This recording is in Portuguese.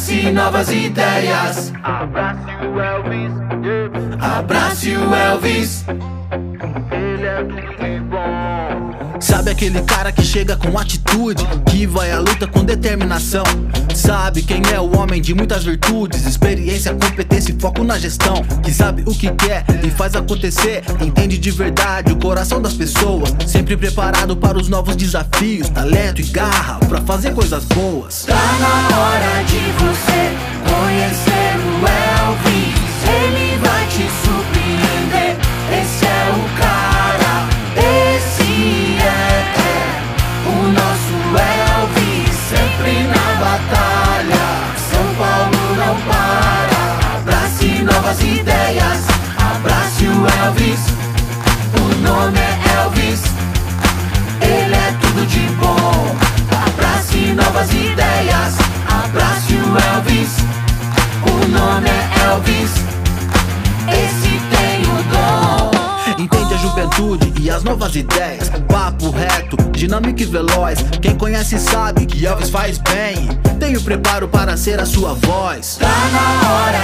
Abrace novas ideias. Abrace o Elvis, yeah. Abrace o Elvis. ele é de bom. Sabe aquele cara que chega com atitude, que vai à luta com determinação. Sabe quem é o homem de muitas virtudes, experiência, competência e foco na gestão. Que sabe o que quer e faz acontecer, entende de verdade o coração das pessoas. Sempre preparado para os novos desafios, talento e garra pra fazer coisas boas. Tá na hora de você novas ideias, abrace o Elvis. O nome é Elvis. Ele é tudo de bom. Abrace novas ideias. Abrace o Elvis. O nome é Elvis. Esse tem o dom. Entende a juventude e as novas ideias. Papo reto, dinâmico e veloz. Quem conhece sabe que Elvis faz bem. Tem o preparo para ser a sua voz. Tá na hora